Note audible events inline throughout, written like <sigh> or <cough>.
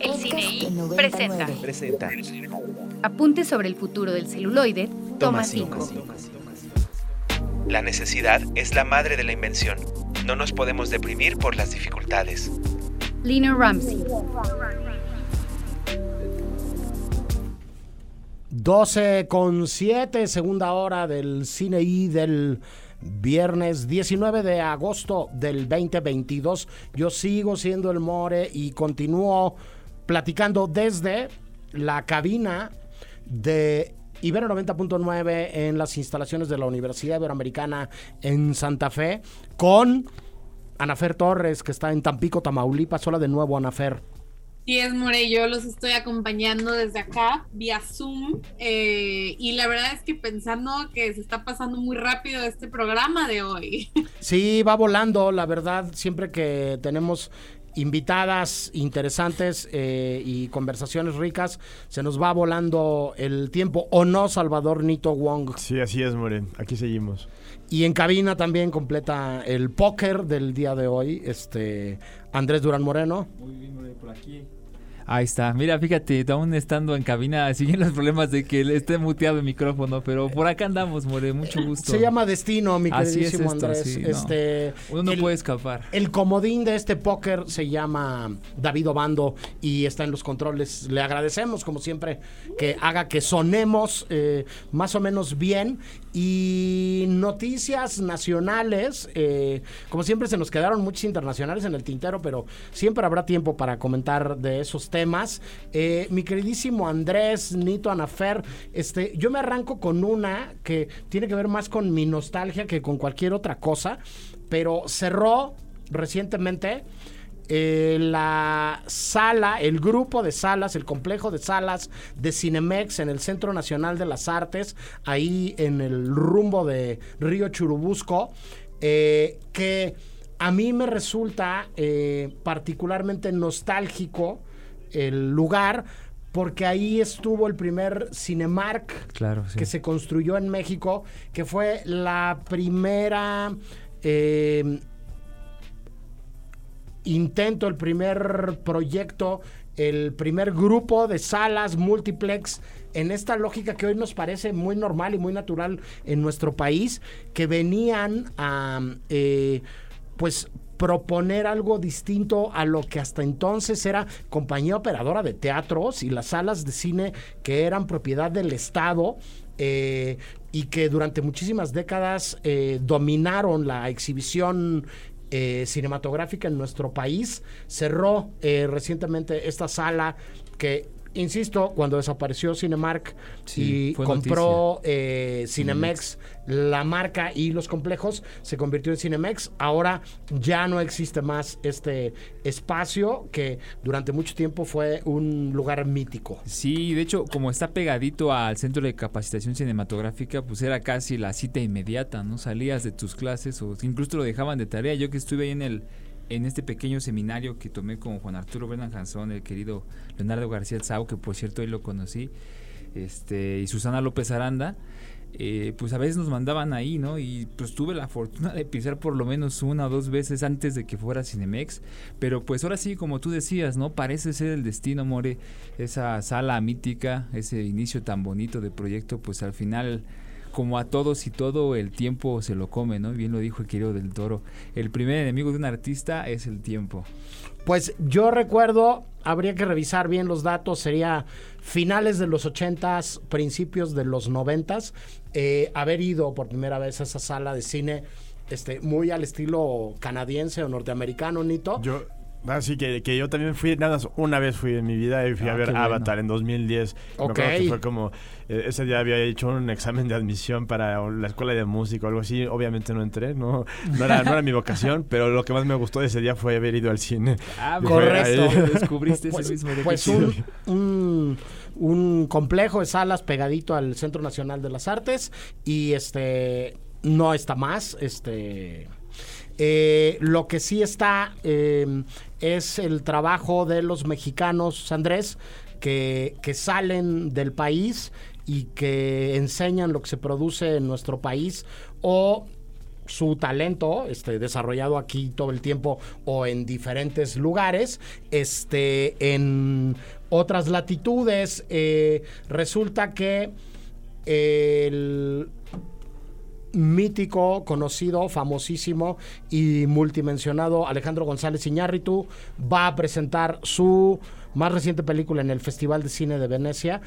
El CineI presenta. Presenta. Apunte sobre el futuro del celuloide, toma 5. La necesidad es la madre de la invención. No nos podemos deprimir por las dificultades. Lina Ramsey. 12 con 7, segunda hora del cine y del viernes 19 de agosto del 2022. Yo sigo siendo el More y continúo platicando desde la cabina de Ibero 90.9 en las instalaciones de la Universidad Iberoamericana en Santa Fe con Anafer Torres, que está en Tampico, Tamaulipas. Hola de nuevo, Anafer. Sí, es More, yo los estoy acompañando desde acá, vía Zoom, eh, y la verdad es que pensando que se está pasando muy rápido este programa de hoy. <laughs> Sí, va volando, la verdad, siempre que tenemos invitadas interesantes eh, y conversaciones ricas, se nos va volando el tiempo, ¿o no, Salvador Nito Wong? Sí, así es, More, aquí seguimos. Y en cabina también completa el póker del día de hoy, este Andrés Durán Moreno. Muy bien, More, por aquí. Ahí está. Mira, fíjate, aún estando en cabina <laughs> siguen los problemas de que esté muteado el micrófono, pero por acá andamos, More, mucho gusto. Se llama destino, mi Así es queridísimo esto, Andrés. sí, no. este, Uno no el- puede escapar. El comodín de este póker se llama David Obando y está en los controles. Le agradecemos, como siempre, que haga que sonemos eh, más o menos bien. Y noticias nacionales, eh, como siempre se nos quedaron muchas internacionales en el tintero, pero siempre habrá tiempo para comentar de esos temas. Eh, mi queridísimo Andrés, Nito, Anafer, este, yo me arranco con una que tiene que ver más con mi nostalgia que con cualquier otra cosa, pero cerró recientemente eh, la sala, el grupo de salas, el complejo de salas de Cinemex en el Centro Nacional de las Artes, ahí en el rumbo de Río Churubusco, eh, que a mí me resulta eh, particularmente nostálgico el lugar. Porque ahí estuvo el primer Cinemark Claro, sí. que se construyó en México, que fue la primera eh, intento, el primer proyecto, el primer grupo de salas multiplex en esta lógica que hoy nos parece muy normal y muy natural en nuestro país, que venían a eh, pues proponer algo distinto a lo que hasta entonces era compañía operadora de teatros y las salas de cine que eran propiedad del Estado eh, y que durante muchísimas décadas eh, dominaron la exhibición eh, cinematográfica en nuestro país. Cerró eh, recientemente esta sala que, insisto, cuando desapareció Cinemark Sí, y compró eh, Cinemex, la marca y los complejos, se convirtió en Cinemex. Ahora ya no existe más este espacio que durante mucho tiempo fue un lugar mítico. Sí, de hecho, como está pegadito al centro de capacitación cinematográfica, pues era casi la cita inmediata, ¿no? Salías de tus clases o incluso lo dejaban de tarea. Yo que estuve ahí en el en este pequeño seminario que tomé con Juan Arturo Bernal Jansón, el querido Leonardo García Tsao, que por cierto hoy lo conocí, este, y Susana López Aranda, eh, pues a veces nos mandaban ahí, ¿no? Y pues tuve la fortuna de pisar por lo menos una o dos veces antes de que fuera Cinemex. Pero pues ahora sí, como tú decías, ¿no? Parece ser el destino, More. Esa sala mítica, ese inicio tan bonito de proyecto, pues al final, como a todos y todo, el tiempo se lo come, ¿no? Bien lo dijo el querido del Toro. El primer enemigo de un artista es el tiempo. Pues yo recuerdo, habría que revisar bien los datos, sería finales de los 80s, principios de los 90s, eh, haber ido por primera vez a esa sala de cine este, muy al estilo canadiense o norteamericano, Nito. Yo, así que, que yo también fui, nada más una vez fui en mi vida y fui Ah, a ver qué bueno. Avatar en 2010. Me Ok. acuerdo que fue como, eh, ese día había hecho un examen de admisión para la escuela de música o algo así. Obviamente no entré, no, no, era, no era mi vocación, pero lo que más me gustó de ese día fue haber ido al cine. Ah, Correcto. ahí <laughs> Descubriste Pues, ese mismo. de qué pues un, un, un complejo de salas pegadito al Centro Nacional de las Artes y este no está más, este eh, lo que sí está eh, es el trabajo de los mexicanos, Andrés, que, que salen del país y que enseñan lo que se produce en nuestro país o su talento, este, desarrollado aquí todo el tiempo o en diferentes lugares, este, en otras latitudes. Eh, resulta que el mítico, conocido, famosísimo y multimensionado Alejandro González Iñárritu va a presentar su más reciente película en el Festival de Cine de Venecia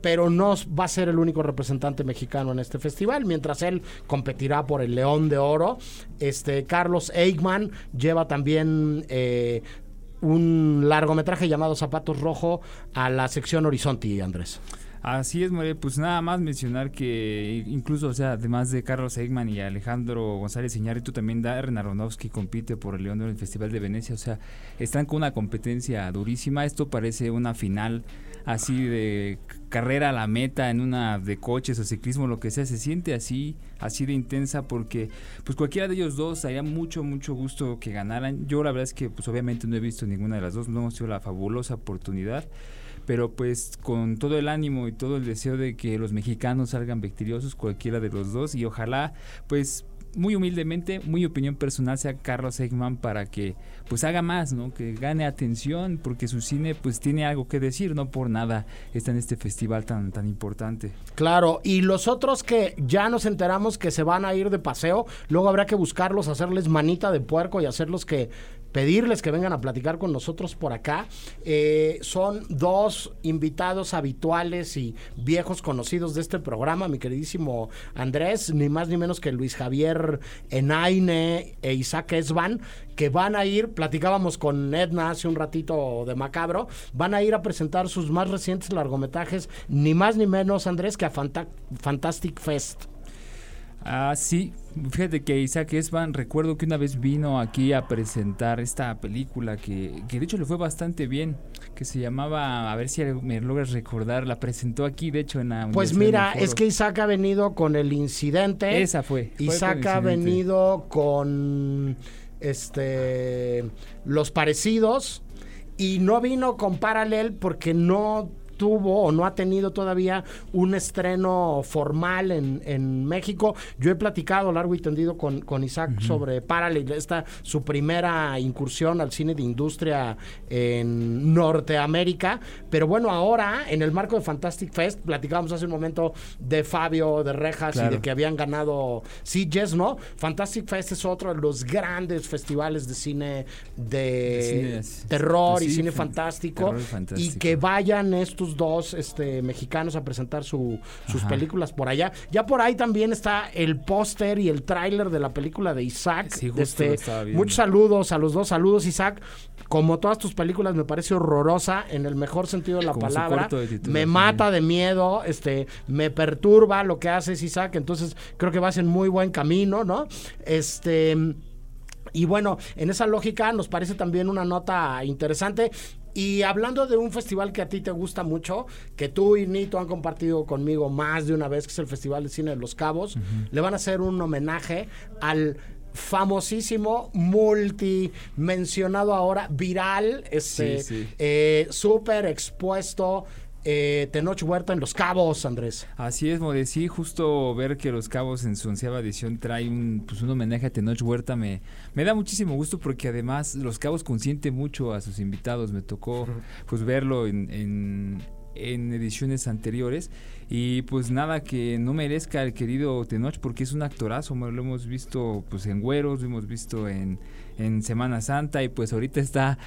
pero no va a ser el único representante mexicano en este festival, mientras él competirá por el León de Oro. Este Carlos Eichmann lleva también eh, un largometraje llamado Zapatos Rojo a la sección Horizonte, Andrés. Así es, More, pues nada más mencionar que incluso, o sea, además de Carlos Eigman y Alejandro González Iñárritu, también Darren Aronofsky compite por el León del Festival de Venecia, o sea, están con una competencia durísima, esto parece una final así de carrera a la meta en una de coches o ciclismo, lo que sea, se siente así, así de intensa porque pues cualquiera de ellos dos haría mucho, mucho gusto que ganaran. Yo la verdad es que pues obviamente no he visto ninguna de las dos, no hemos tenido la fabulosa oportunidad pero pues con todo el ánimo y todo el deseo de que los mexicanos salgan victoriosos, cualquiera de los dos, y ojalá pues muy humildemente, muy opinión personal, sea Carlos Eggman para que pues haga más, ¿no? Que gane atención, porque su cine pues tiene algo que decir, no por nada está en este festival tan, tan importante. Claro, y los otros que ya nos enteramos que se van a ir de paseo, luego habrá que buscarlos, hacerles manita de puerco y hacerlos que pedirles que vengan a platicar con nosotros por acá. Eh, son dos invitados habituales y viejos conocidos de este programa, mi queridísimo Andrés, ni más ni menos que Luis Javier Enaine e Isaac Esban, que van a ir, platicábamos con Edna hace un ratito de Macabro, van a ir a presentar sus más recientes largometrajes, ni más ni menos, Andrés, que a Fantastic Fest. Ah, sí. Fíjate que Isaac Esban, recuerdo que una vez vino aquí a presentar esta película que, que de hecho le fue bastante bien, que se llamaba, a ver si me logras recordar, la presentó aquí, de hecho en la... Pues mira, es que Isaac ha venido con el incidente. Esa fue. Isaac ha venido con este los parecidos y no vino con Paralel porque no tuvo o no ha tenido todavía un estreno formal en, en México. Yo he platicado largo y tendido con, con Isaac sobre Parallel, esta su primera incursión al cine de industria en Norteamérica. Pero bueno, ahora en el marco de Fantastic Fest, platicábamos hace un momento de Fabio de Rejas y de que habían ganado Yes, ¿no? Fantastic Fest es otro de los grandes festivales de cine de, terror y cine fantástico. Y que vayan estos dos este, mexicanos a presentar sus películas por allá. Ya por ahí también está el póster y el tráiler de la película de Isaac. este, muchos saludos a los dos. Saludos, Isaac. Como todas tus películas, me parece horrorosa en el mejor sentido de la palabra. me mata de miedo, este, me perturba lo que haces, Isaac. Entonces, creo que vas en muy buen camino, ¿no? Este. Y bueno, en esa lógica nos parece también una nota interesante. Y hablando de un festival que a ti te gusta mucho, que tú y Nito han compartido conmigo más de una vez, que es el Festival de Cine de Los Cabos, le van a hacer un homenaje al famosísimo, multi mencionado ahora, viral, este, eh, súper expuesto eh, Tenoch Huerta en Los Cabos, Andrés. Así es, Modecí, justo ver que Los Cabos en su onceava edición trae un, pues, un homenaje a Tenoch Huerta me, me da muchísimo gusto porque además Los Cabos consiente mucho a sus invitados, me tocó pues verlo en, en, en ediciones anteriores y pues nada que no merezca el querido Tenoch porque es un actorazo, lo hemos visto pues en Güeros, lo hemos visto en, en Semana Santa y pues ahorita está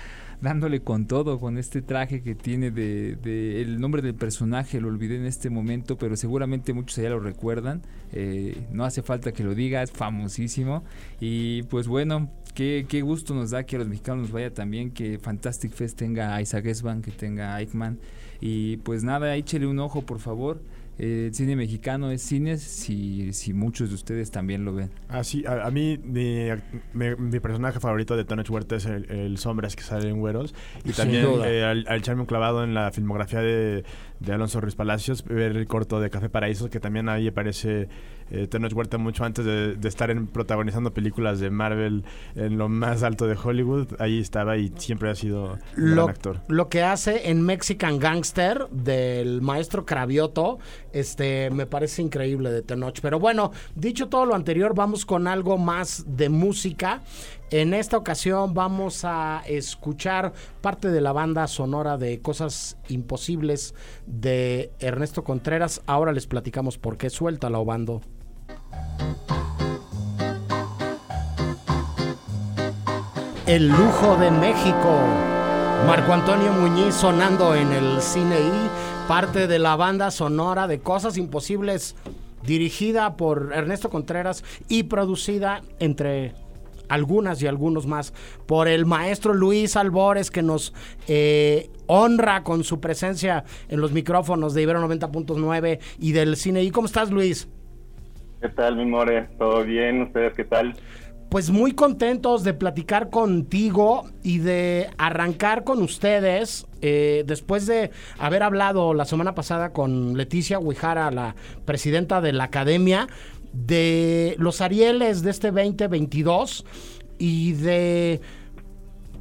dándole con todo, con este traje que tiene de, el nombre del personaje, lo olvidé en este momento, pero seguramente muchos allá lo recuerdan. Eh, no hace falta que lo diga, es famosísimo. Y pues bueno, qué, qué gusto nos da que a los mexicanos nos vaya también, que Fantastic Fest tenga a Isaac Esban, que tenga a Eichmann. Y pues nada, échele un ojo, por favor. Eh, el cine mexicano es cine si, si muchos de ustedes también lo ven. Ah, sí, a, mí mi, personaje favorito de Tony Huerta es el, el, Sombras que sale en Güeros y también eh, al, echarme un clavado en la filmografía de, de Alonso Ruiz Palacios, ver el corto de Café Paraíso que también ahí aparece eh, Tenoch Huerta mucho antes de, estar en, protagonizando películas de Marvel en lo más alto de Hollywood. Ahí estaba y siempre ha sido un lo, actor. Lo que hace en Mexican Gangster del maestro Cravioto, Este, me parece increíble de Tenoch. Pero bueno, dicho todo lo anterior, vamos con algo más de música. En esta ocasión vamos a escuchar parte de la banda sonora de Cosas Imposibles de Ernesto Contreras. Ahora les platicamos por qué suelta la Obando. El lujo de México. Marco Antonio Muñiz sonando en el cine y parte de la banda sonora de Cosas Imposibles, dirigida por Ernesto Contreras y producida entre algunas y algunos más por el maestro Luis Albores que nos eh, honra con su presencia en los micrófonos de Ibero 90.9 y del cine. ¿Y cómo estás Luis? ¿Qué tal, mi more? ¿Todo bien? ¿Ustedes qué tal? Pues muy contentos de platicar contigo y de arrancar con ustedes. Eh, después de haber hablado la semana pasada con Leticia Huijara, la presidenta de la academia, de los Arieles de este 2022 y de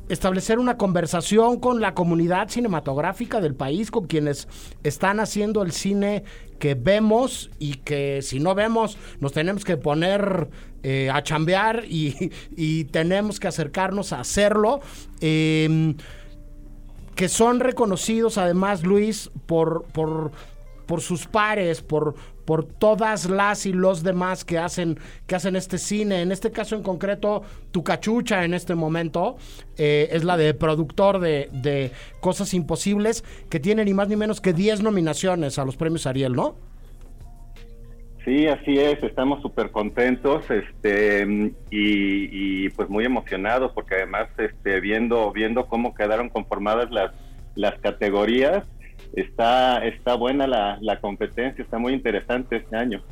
establecer una conversación con la comunidad cinematográfica del país, con quienes están haciendo el cine que vemos y que si no vemos nos tenemos que poner eh, a chambear y, tenemos que acercarnos a hacerlo. Em, que son reconocidos además, Luis, por, por, por sus pares, por, por todas las y los demás que hacen, que hacen este cine. En este caso en concreto, tu cachucha en este momento eh, es la de productor de, de, Cosas Imposibles, que tiene ni más ni menos que 10 nominaciones a los premios Ariel, ¿no? Sí, así es, estamos súper contentos este, y, y, pues muy emocionados porque además este, viendo, viendo cómo quedaron conformadas las, las categorías, está, está buena la, la competencia, está muy interesante este año.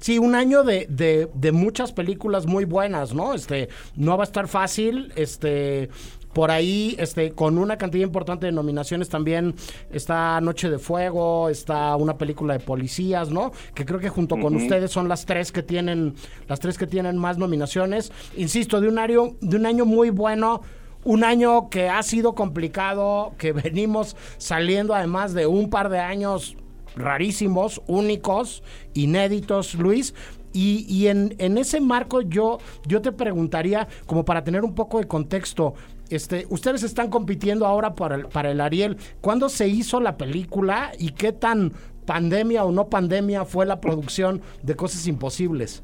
Sí, un año de, de, de, muchas películas muy buenas, ¿no? Este, no va a estar fácil, este, por ahí, este, con una cantidad importante de nominaciones también está Noche de Fuego, está una película de policías, ¿no? Que creo que junto con ustedes son las tres que tienen, las tres que tienen más nominaciones. Insisto, de un año, de un año muy bueno un año que ha sido complicado, que venimos saliendo además de un par de años rarísimos, únicos, inéditos, Luis. Y, y en, en, ese marco yo, yo te preguntaría, como para tener un poco de contexto, este, ustedes están compitiendo ahora para el, para el Ariel. ¿Cuándo se hizo la película y qué tan pandemia o no pandemia fue la producción de Cosas Imposibles?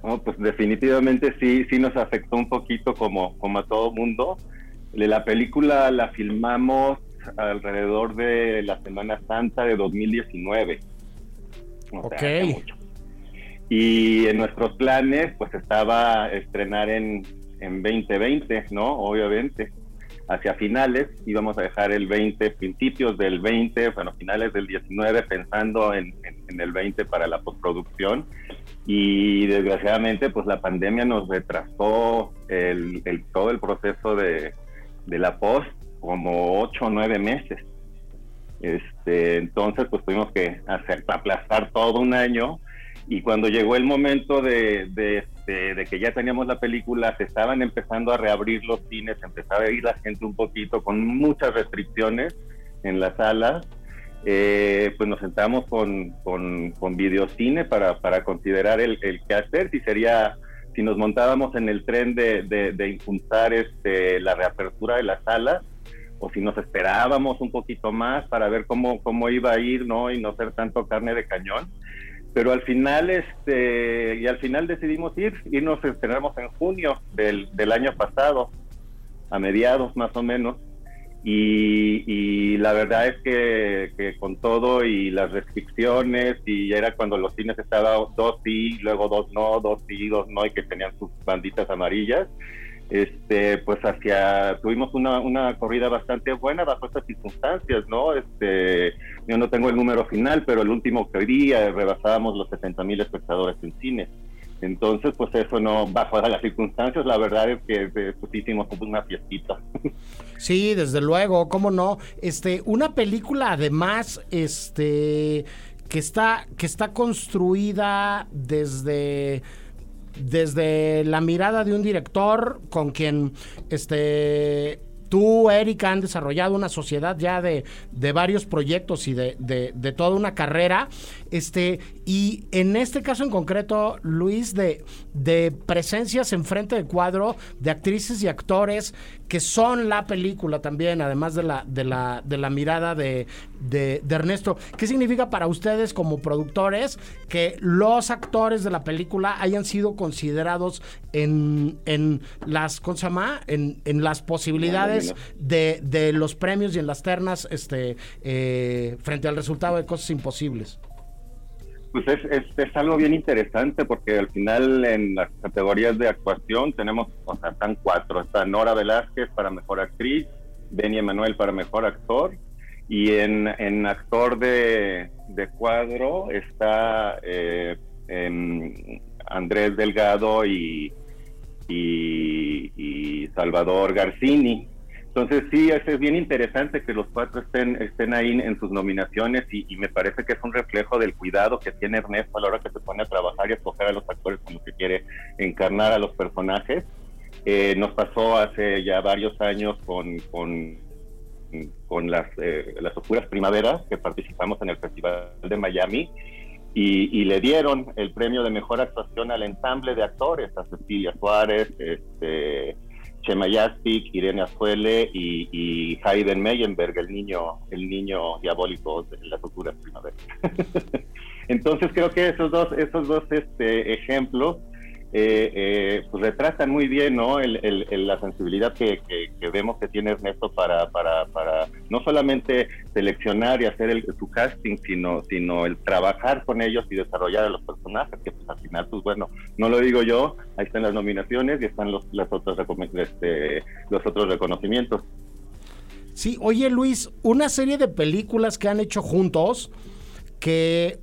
Pues definitivamente sí, sí nos afectó un poquito como, como a todo mundo. La película la filmamos alrededor de la Semana Santa de 2019. ok. Y en nuestros planes, pues estaba estrenar en, en 2020, ¿no? Obviamente. Hacia finales, íbamos a dejar el 20, principios del 20, bueno, finales del 19, pensando en, en el 20 para la postproducción y desgraciadamente pues la pandemia nos retrasó el, todo el proceso de, la post como ocho o nueve meses. Este, entonces pues tuvimos que hacer, aplastar todo un año y cuando llegó el momento de, de, este, de, que ya teníamos la película, se estaban empezando a reabrir los cines, empezaba a ir la gente un poquito con muchas restricciones en las salas eh, pues nos sentamos con, con, videocine para, para considerar el, el, qué hacer, si sería, si nos montábamos en el tren de, de, impulsar este, la reapertura de la sala, o si nos esperábamos un poquito más para ver cómo, cómo iba a ir, ¿no? Y no ser tanto carne de cañón. Pero al final, este, y al final decidimos ir, y nos estrenamos en junio del, del año pasado, a mediados más o menos. Y, la verdad es que, con todo y las restricciones, y era cuando los cines estaban dos sí, luego dos no, dos sí, dos no, y que tenían sus banditas amarillas, este, pues hacia, tuvimos una, una corrida bastante buena bajo estas circunstancias, ¿no? Este, yo no tengo el número final, pero el último que día rebasábamos los 70 mil espectadores en cines. Entonces, pues eso no, bajo las circunstancias, la verdad es que pues, hicimos una fiestita. <laughs> Sí, desde luego, cómo no. Este, una película además, este, que está, que está construida desde desde la mirada de un director con quien este tú, Erika, han desarrollado una sociedad ya de, de varios proyectos y de, de, toda una carrera. Este, y en este caso en concreto, Luis, de, de presencias en frente de cuadro de actrices y actores que son la película también, además de la, de la, de la mirada de, de, Ernesto. ¿Qué significa para ustedes como productores que los actores de la película hayan sido considerados en, en las, ¿cómo se llama? En, en las posibilidades de, de, los premios y en las ternas este, eh, frente al resultado de Cosas Imposibles? Pues es, es, algo bien interesante porque al final en las categorías de actuación tenemos, o sea, están cuatro. Está Nora Velázquez para Mejor Actriz, Benny Emanuel para Mejor Actor y en, en actor de, de, cuadro está eh, Andrés Delgado y, y, y Salvador Garcini. Entonces sí, es, bien interesante que los cuatro estén, estén ahí en sus nominaciones y, me parece que es un reflejo del cuidado que tiene Ernesto a la hora que se pone a trabajar y a escoger a los actores con los que quiere encarnar a los personajes. Eh, nos pasó hace ya varios años con, con, con las, eh, las Oscuras Primaveras que participamos en el Festival de Miami y, y, le dieron el premio de mejor actuación al ensamble de actores, a Cecilia Suárez, este Chema Yaspic, Irene Azuele y, y Hayden Meyenberg, el niño, el niño diabólico de la cultura primavera. <laughs> Entonces creo que esos dos, esos dos este, ejemplos eh, eh, pues retratan muy bien ¿no? La sensibilidad que, vemos que tiene Ernesto para, para, no solamente seleccionar y hacer su casting, sino, sino el trabajar con ellos y desarrollar a los personajes, que pues al final, pues bueno, no lo digo yo, ahí están las nominaciones y están los, las otras, este, los otros reconocimientos. Sí, oye Luis, una serie de películas que han hecho juntos que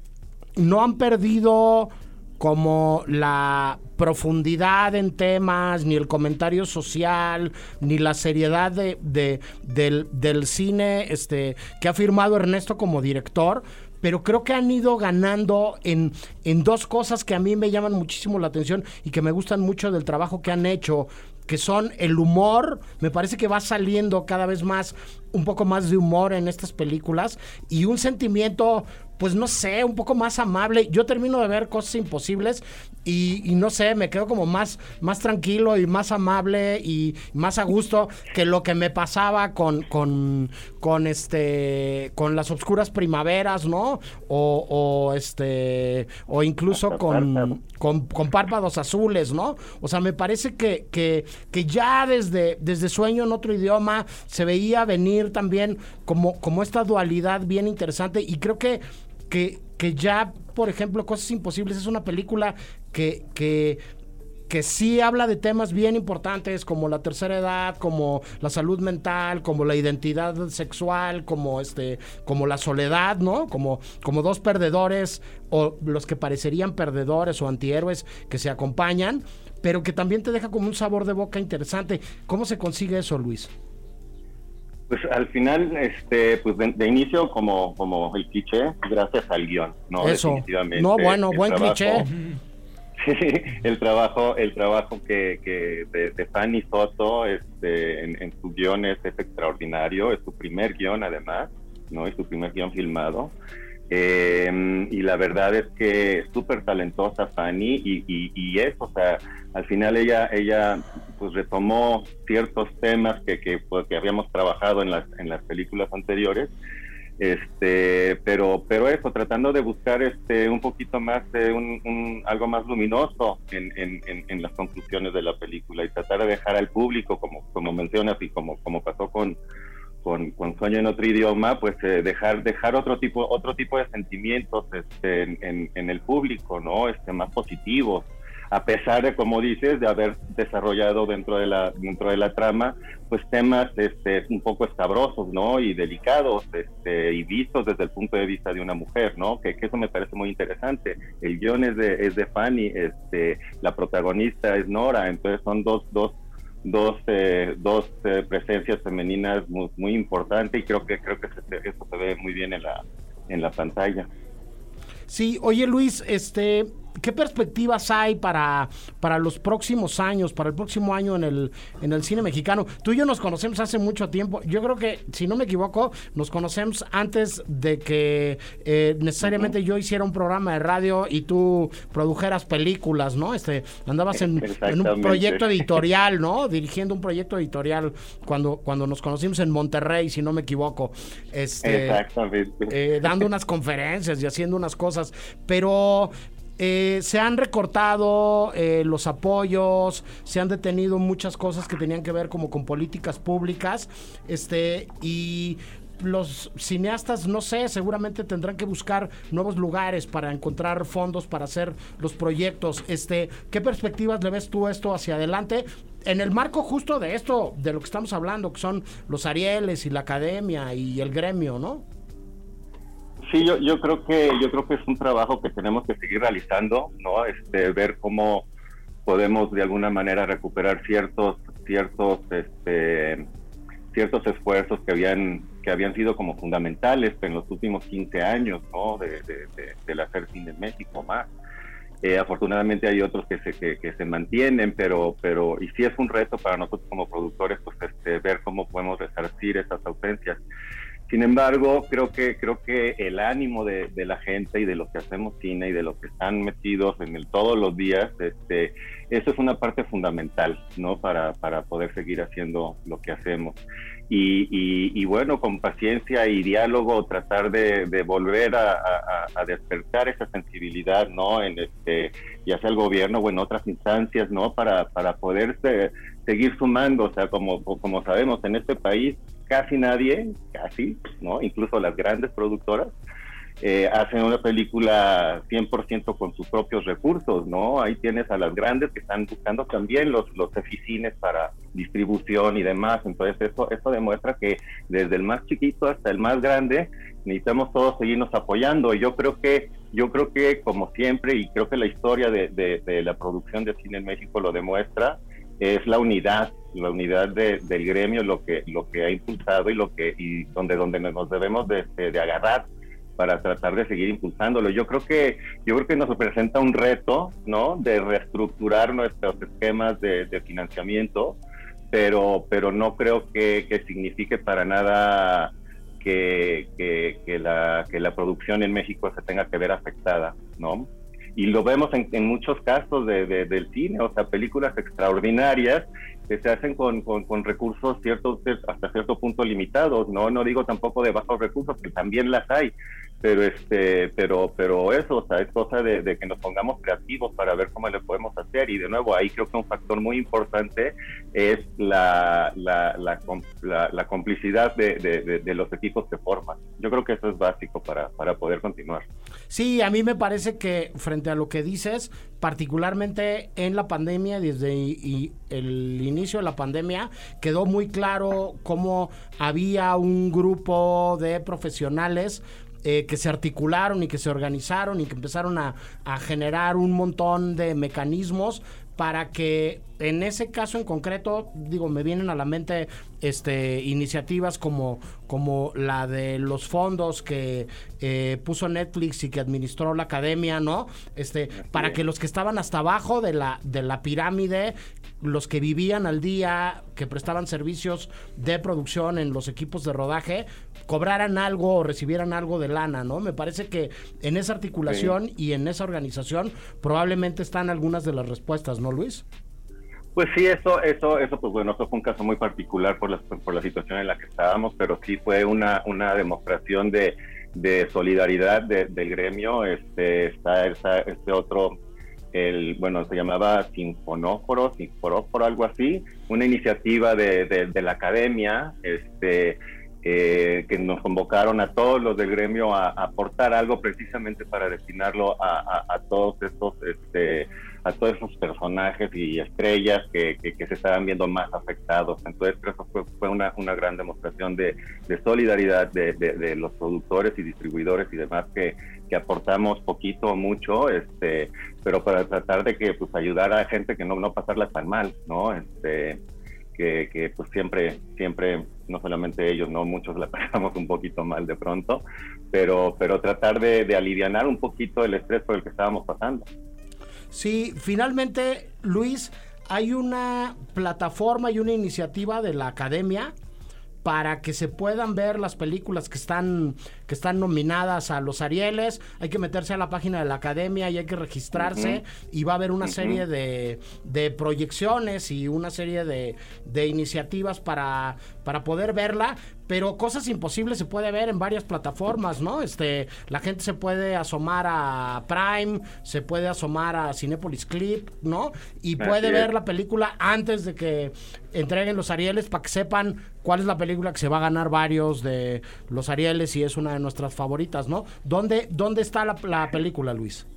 no han perdido como la profundidad en temas, ni el comentario social, ni la seriedad de, del, del, cine este, que ha firmado Ernesto como director, pero creo que han ido ganando en, en dos cosas que a mí me llaman muchísimo la atención y que me gustan mucho del trabajo que han hecho que son el humor, me parece que va saliendo cada vez más un poco más de humor en estas películas y un sentimiento pues no sé, un poco más amable. Yo termino de ver cosas imposibles y, no sé, me quedo como más, más tranquilo y más amable y más a gusto que lo que me pasaba con, con, con este con las obscuras primaveras, ¿no? O, este o incluso con, con, párpados azules, ¿no? O sea, me parece que, que, que ya desde, desde Sueño en otro idioma se veía venir también como, como esta dualidad bien interesante y creo que que, que ya, por ejemplo, Cosas Imposibles es una película que, que, que sí habla de temas bien importantes como la tercera edad, como la salud mental, como la identidad sexual, como este, como la soledad, ¿no? Como, como dos perdedores o los que parecerían perdedores o antihéroes que se acompañan, pero que también te deja como un sabor de boca interesante. ¿Cómo se consigue eso, Luis? Pues al final, este, pues de, inicio como, como el cliché, gracias al guion, ¿no? Eso. Definitivamente. No, bueno, buen cliché. <laughs> el trabajo, el trabajo que, que de, Fanny Soto este, en, su guion es, extraordinario, es su primer guion además, ¿no? Es su primer guion filmado. Eh, y la verdad es que súper talentosa Fanny y, y, y, eso, o sea, al final ella, ella pues retomó ciertos temas que, que, pues, que habíamos trabajado en las, en las películas anteriores este pero pero eso tratando de buscar este un poquito más de un, algo más luminoso en, en, en, las conclusiones de la película y tratar de dejar al público como como mencionas y como como pasó con con, con sueño en otro idioma pues eh, dejar dejar otro tipo otro tipo de sentimientos este, en, en, el público no este más positivos a pesar de, como dices, de haber desarrollado dentro de la, dentro de la trama, pues temas este, un poco escabrosos, ¿no? Y delicados, este, y vistos desde el punto de vista de una mujer, ¿no? Que, eso me parece muy interesante. El guion es de, es de Fanny, este, la protagonista es Nora, entonces son dos, dos dos, eh, dos eh, presencias femeninas muy, muy importantes y creo que creo que eso se ve muy bien en la en la pantalla. Sí, oye Luis, este ¿qué perspectivas hay para, para los próximos años, para el próximo año en el, en el cine mexicano? Tú y yo nos conocemos hace mucho tiempo. Yo creo que, si no me equivoco, nos conocemos antes de que eh, necesariamente yo hiciera un programa de radio y tú produjeras películas, ¿no? Este, andabas en, un proyecto editorial, ¿no? Dirigiendo un proyecto editorial cuando, cuando nos conocimos en Monterrey, si no me equivoco. Este, Exactamente. Eh, dando unas conferencias y haciendo unas cosas. Pero eh, se han recortado eh, los apoyos, se han detenido muchas cosas que tenían que ver como con políticas públicas, este, y los cineastas, no sé, seguramente tendrán que buscar nuevos lugares para encontrar fondos para hacer los proyectos. Este, ¿qué perspectivas le ves tú esto hacia adelante? En el marco justo de esto, de lo que estamos hablando, que son los Arieles y la academia y el gremio, ¿no? Sí, yo, yo creo que yo creo que es un trabajo que tenemos que seguir realizando, ¿no? Este, ver cómo podemos de alguna manera recuperar ciertos ciertos este, ciertos esfuerzos que habían que habían sido como fundamentales en los últimos 15 años, ¿no? De, de, de, del hacer cine en México más. Eh, afortunadamente hay otros que se, que, que, se mantienen, pero, pero, y sí es un reto para nosotros como productores, pues este, ver cómo podemos resarcir esas ausencias. Sin embargo, creo que, creo que el ánimo de, la gente y de los que hacemos cine y de los que están metidos en el todos los días, este, eso es una parte fundamental, ¿no? Para, para poder seguir haciendo lo que hacemos. Y, y, bueno, con paciencia y diálogo, tratar de, volver a, a, despertar esa sensibilidad, ¿no? En este, ya sea el gobierno o en otras instancias, ¿no? Para, para poder seguir sumando, o sea, como, como sabemos, en este país casi nadie, casi, ¿no? Incluso las grandes productoras, eh, hacen una película 100% con sus propios recursos, ¿no? Ahí tienes a las grandes que están buscando también los, los oficines para distribución y demás. Entonces, eso, eso demuestra que desde el más chiquito hasta el más grande necesitamos todos seguirnos apoyando. Yo creo que, yo creo que como siempre, y creo que la historia de, de, de la producción de cine en México lo demuestra, es la unidad, la unidad de, del gremio lo que, lo que ha impulsado y lo que y donde, donde nos debemos de, de, agarrar para tratar de seguir impulsándolo. Yo creo que yo creo que nos representa un reto, ¿no? De reestructurar nuestros esquemas de, de financiamiento, pero pero no creo que, que signifique para nada que, que, la, que la producción en México se tenga que ver afectada, ¿no? y lo vemos en, en muchos casos de, del cine, o sea, películas extraordinarias que se hacen con, con, recursos ciertos, hasta cierto punto limitados, ¿no? No digo tampoco de bajos recursos, que también las hay, pero este pero pero eso o sea es cosa de, que nos pongamos creativos para ver cómo le podemos hacer. Y de nuevo ahí creo que un factor muy importante es la la, la, complicidad de, de, los equipos que forman. Yo creo que eso es básico para, para poder continuar. Sí a mí me parece que frente a lo que dices particularmente en la pandemia desde el inicio de la pandemia quedó muy claro cómo había un grupo de profesionales eh, que se articularon y que se organizaron y que empezaron a, a generar un montón de mecanismos para que en ese caso en concreto, digo, me vienen a la mente este, iniciativas como, como la de los fondos que eh, puso Netflix y que administró la academia, ¿no? Este, para que los que estaban hasta abajo de la, de la pirámide, los que vivían al día, que prestaban servicios de producción en los equipos de rodaje, cobraran algo o recibieran algo de lana, ¿no? Me parece que en esa articulación y en esa organización probablemente están algunas de las respuestas, ¿no, Luis? Pues sí, eso, eso, eso, pues bueno, eso fue un caso muy particular por la, por la situación en la que estábamos, pero sí fue una, una demostración de, de solidaridad del gremio. Este, está, este otro, el, bueno, se llamaba Sinfonóforo, Sinforóforo, algo así, una iniciativa de, de, la academia, este, eh, que nos convocaron a todos los del gremio a, aportar algo precisamente para destinarlo a, a, a todos estos, este, a todos esos personajes y estrellas que, se estaban viendo más afectados. Entonces creo que fue, una, gran demostración de, solidaridad de, los productores y distribuidores y demás que, aportamos poquito o mucho, este, pero para tratar de que pues ayudar a gente que no, no pasarla tan mal, ¿no? Este, que, que, pues siempre, siempre, no solamente ellos, no muchos la <laughs> pasamos un poquito mal de pronto, pero, pero tratar de aliviar un poquito el estrés por el que estábamos pasando. Sí, finalmente, Luis, hay una plataforma y una iniciativa de la academia para que se puedan ver las películas que están que están nominadas a los Arieles. Hay que meterse a la página de la academia y hay que registrarse y va a haber una serie de, de, proyecciones y una serie de, de iniciativas para, para poder verla pero cosas imposibles se puede ver en varias plataformas, ¿no? Este, la gente se puede asomar a Prime, se puede asomar a Cinepolis Clip, ¿no? Y puede ver la película antes de que entreguen los Arieles para que sepan cuál es la película que se va a ganar varios de los Arieles y es una de nuestras favoritas, ¿no? ¿Dónde, dónde está la, la película, Luis?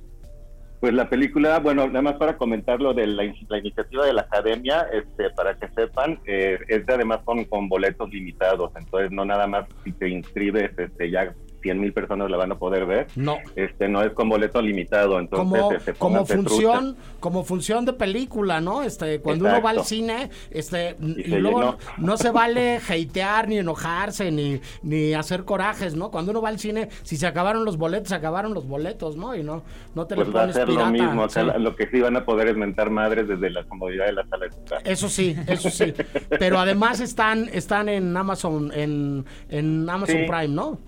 Pues la película, bueno, nada más para comentar lo de la, iniciativa de la academia, este, para que sepan, eh, es de además con, con boletos limitados, entonces no nada más si te inscribes, este, ya 100 mil personas la van a poder ver. No. Este, no es con boleto limitado, entonces como, este, como función, como función de película, ¿no? Este, cuando uno va al cine, este, y, luego no, se vale hatear ni enojarse ni, ni hacer corajes, ¿no? Cuando uno va al cine, si se acabaron los boletos, se acabaron los boletos, ¿no? Y no, no te pues le pones va a ser lo mismo, lo que sí van a poder es mentar madres desde la comodidad de la sala de su Eso sí, eso sí. <laughs> Pero además están, están en Amazon, en, en Amazon Prime, ¿no?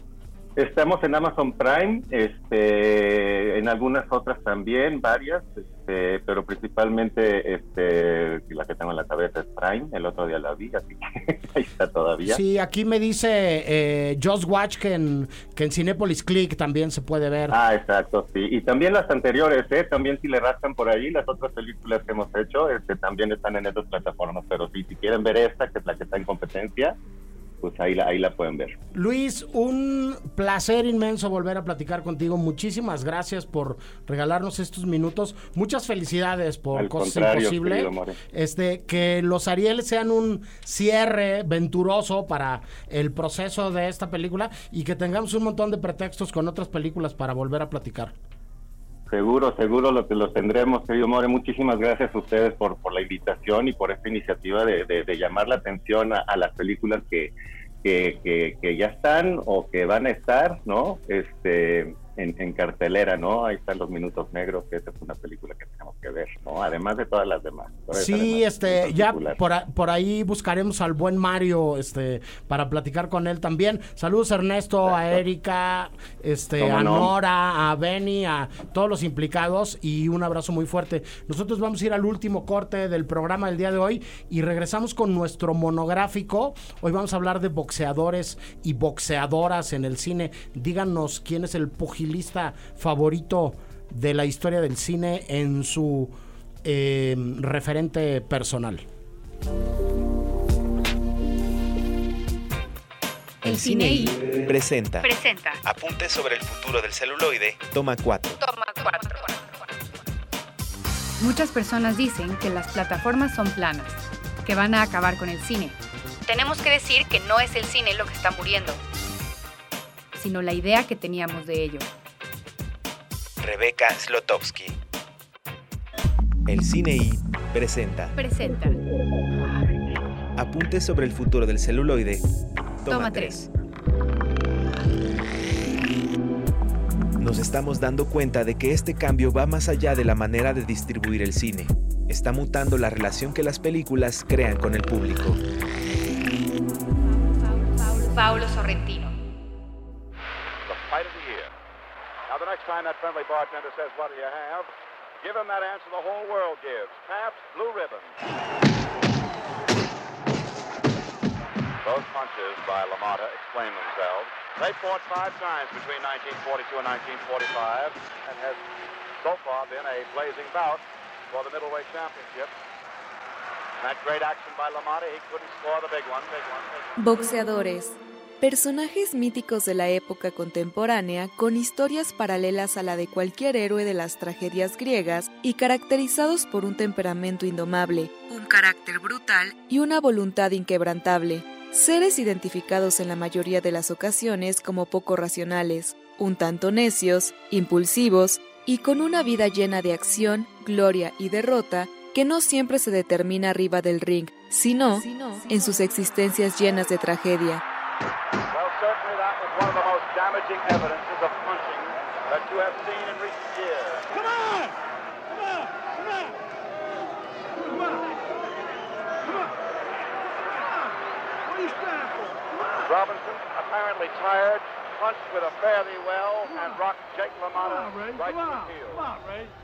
Estamos en Amazon Prime, este, en algunas otras también, varias, este, pero principalmente este, la que tengo en la cabeza es Prime. El otro día la vi, así que <laughs> ahí está todavía. Sí, aquí me dice eh, Just Watch que en, que en Cinepolis Click también se puede ver. Ah, exacto, sí. Y también las anteriores, ¿eh? También si le rascan por ahí, las otras películas que hemos hecho este, también están en esas plataformas. Pero sí, si quieren ver esta, que es la que está en competencia, pues ahí la, ahí la pueden ver. Luis, un placer inmenso volver a platicar contigo. Muchísimas gracias por regalarnos estos minutos. Muchas felicidades por Cosas Imposibles. Este, que los Arieles sean un cierre venturoso para el proceso de esta película y que tengamos un montón de pretextos con otras películas para volver a platicar. Seguro, seguro lo los tendremos, querido More. Muchísimas gracias a ustedes por, por la invitación y por esta iniciativa de, de, llamar la atención a, las películas que, que, que, ya están o que van a estar, ¿no? Este, en, cartelera, ¿no? Ahí están los minutos negros, que esa es una película que tenemos que ver, ¿no? Además de todas las demás. Sí, este, ya por, por, ahí buscaremos al buen Mario, este, para platicar con él también. Saludos Ernesto, a Erika, este, a Nora, a Benny, a todos los implicados y un abrazo muy fuerte. Nosotros vamos a ir al último corte del programa del día de hoy y regresamos con nuestro monográfico. Hoy vamos a hablar de boxeadores y boxeadoras en el cine. Díganos quién es el pugilista lista favorito de la historia del cine en su eh, referente personal? El cine presenta. Presenta. Apuntes sobre el futuro del celuloide. Toma 4. Toma 4. Muchas personas dicen que las plataformas son planas, que van a acabar con el cine. Tenemos que decir que no es el cine lo que está muriendo, sino la idea que teníamos de ello. Rebeca Slotowski. El Cine I presenta. Presenta. Apuntes sobre el futuro del celuloide. Toma 3. Nos estamos dando cuenta de que este cambio va más allá de la manera de distribuir el cine. Está mutando la relación que las películas crean con el público. Paulo Sorrentino. Time that friendly bartender says, what do you have? Give him that answer the whole world gives. Pabst Blue Ribbon. Both punches by LaMotta explain themselves. They fought five times between 1942 and 1945 and has so far been a blazing bout for the middleweight championship. And that great action by LaMotta, he couldn't score the big one, big one, big one. Boxeadores. Personajes míticos de la época contemporánea con historias paralelas a la de cualquier héroe de las tragedias griegas y caracterizados por un temperamento indomable, un carácter brutal y una voluntad inquebrantable. Seres identificados en la mayoría de las ocasiones como poco racionales, un tanto necios, impulsivos y con una vida llena de acción, gloria y derrota que no siempre se determina arriba del ring, sino en sus existencias llenas de tragedia. Well, certainly that was one of the most damaging evidences of punching that you have seen in recent years. Come on! Come on! Come on! Come on! What are you standing? Robinson, apparently tired, punched with a fairly well and rocked Jake LaMotta right to his heel. En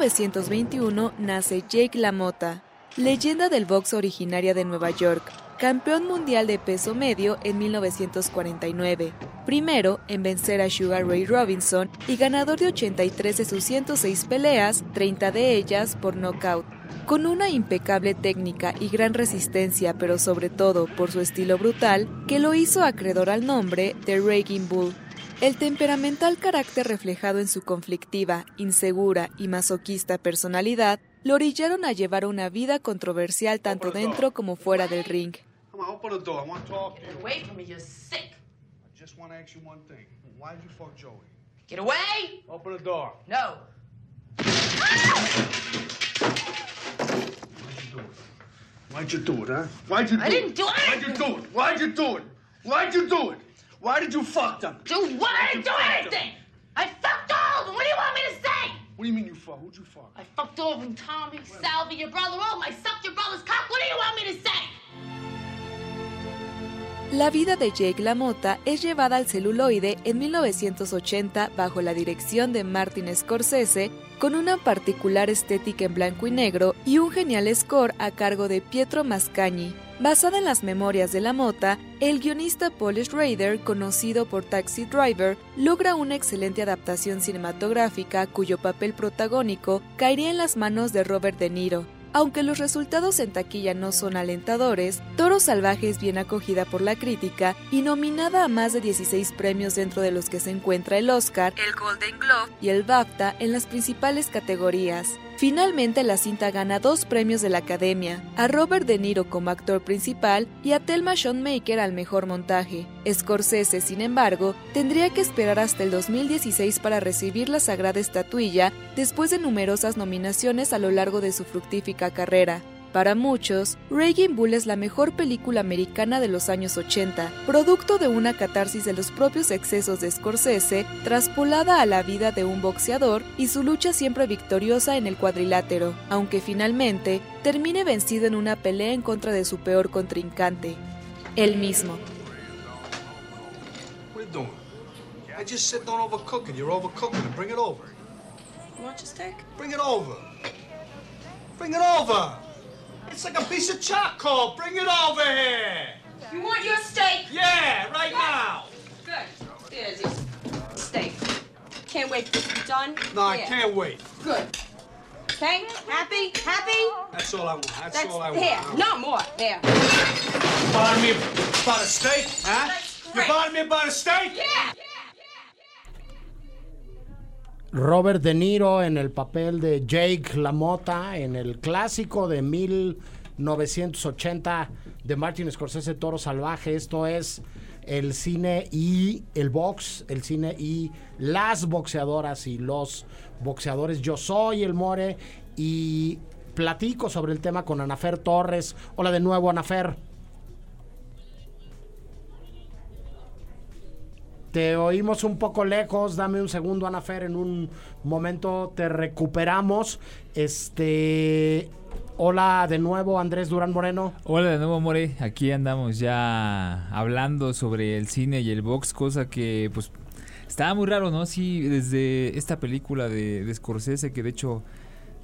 1921 nace Jake LaMotta, leyenda del box originaria de Nueva York, campeón mundial de peso medio en 1949, primero en vencer a Sugar Ray Robinson y ganador de 83 de sus 106 peleas, 30 de ellas por nocaut. Con una impecable técnica y gran resistencia, pero sobre todo por su estilo brutal, que lo hizo acreedor al nombre de Raging Bull. El temperamental carácter reflejado en su conflictiva, insegura y masoquista personalidad lo orillaron a llevar una vida controversial tanto dentro como fuera del ring. Come on, open the door. I want to talk to you. Away from me, you're sick. I just want to ask you one thing. Why did you fuck Joey? Get away! Open the door. No. Why'd you do it, huh? Why'd you do I it? didn't do Why'd you do it? Why'd you do it? Why'd you do it? Why did you fuck them? What? I didn't do Fuck them. anything! I fucked all of them! What do you want me to say? What do you mean you fuck? Who'd you fuck? I fucked all of them, Tommy, Salvi, your brother, all of them. I sucked your brother's cock. What do you want me to say? La vida de Jake LaMotta es llevada al celuloide en 1980 bajo la dirección de Martin Scorsese, con una particular estética en blanco y negro y un genial score a cargo de Pietro Mascagni. Basada en las memorias de LaMotta, el guionista Paul Schrader, conocido por Taxi Driver, logra una excelente adaptación cinematográfica cuyo papel protagónico caería en las manos de Robert De Niro. Aunque los resultados en taquilla no son alentadores, Toro Salvaje es bien acogida por la crítica y nominada a más de 16 premios dentro de los que se encuentra el Oscar, el Golden Globe y el BAFTA en las principales categorías. Finalmente la cinta gana dos premios de la Academia, a Robert De Niro como actor principal y a Thelma Schoonmaker al mejor montaje. Scorsese, sin embargo, tendría que esperar hasta el 2016 para recibir la sagrada estatuilla después de numerosas nominaciones a lo largo de su fructífica carrera. Para muchos, Raging Bull es la mejor película americana de los años 80, producto de una catarsis de los propios excesos de Scorsese, traspolada a la vida de un boxeador y su lucha siempre victoriosa en el cuadrilátero, aunque finalmente termine vencido en una pelea en contra de su peor contrincante, él mismo. What are you doing? I just said don't overcook it. You're overcooking it. Bring it over. It's like a piece of charcoal. Bring it over here. You want your steak? Yeah, right now. Good. Here's your steak. Can't wait for this to be done. No, I Here. can't wait. Good. Okay? Happy? Happy? That's all I want. That's, That's all I want. here. No more. There. Bothering me about a steak, huh? That's You great. bothering me about a steak? Yeah. Robert De Niro en el papel de Jake LaMotta en el clásico de 1980 de Martin Scorsese Toro Salvaje. Esto es el cine y el box, el cine y las boxeadoras y los boxeadores. Yo soy el More y platico sobre el tema con Anafer Torres. Hola de nuevo, Anafer. Te oímos un poco lejos, dame un segundo, Anafer, en un momento te recuperamos. Este, hola de nuevo, Andrés Durán Moreno. Hola de nuevo, More. Aquí andamos ya hablando sobre el cine y el box, cosa que pues estaba muy raro, ¿no? Sí, desde esta película de, Scorsese, que de hecho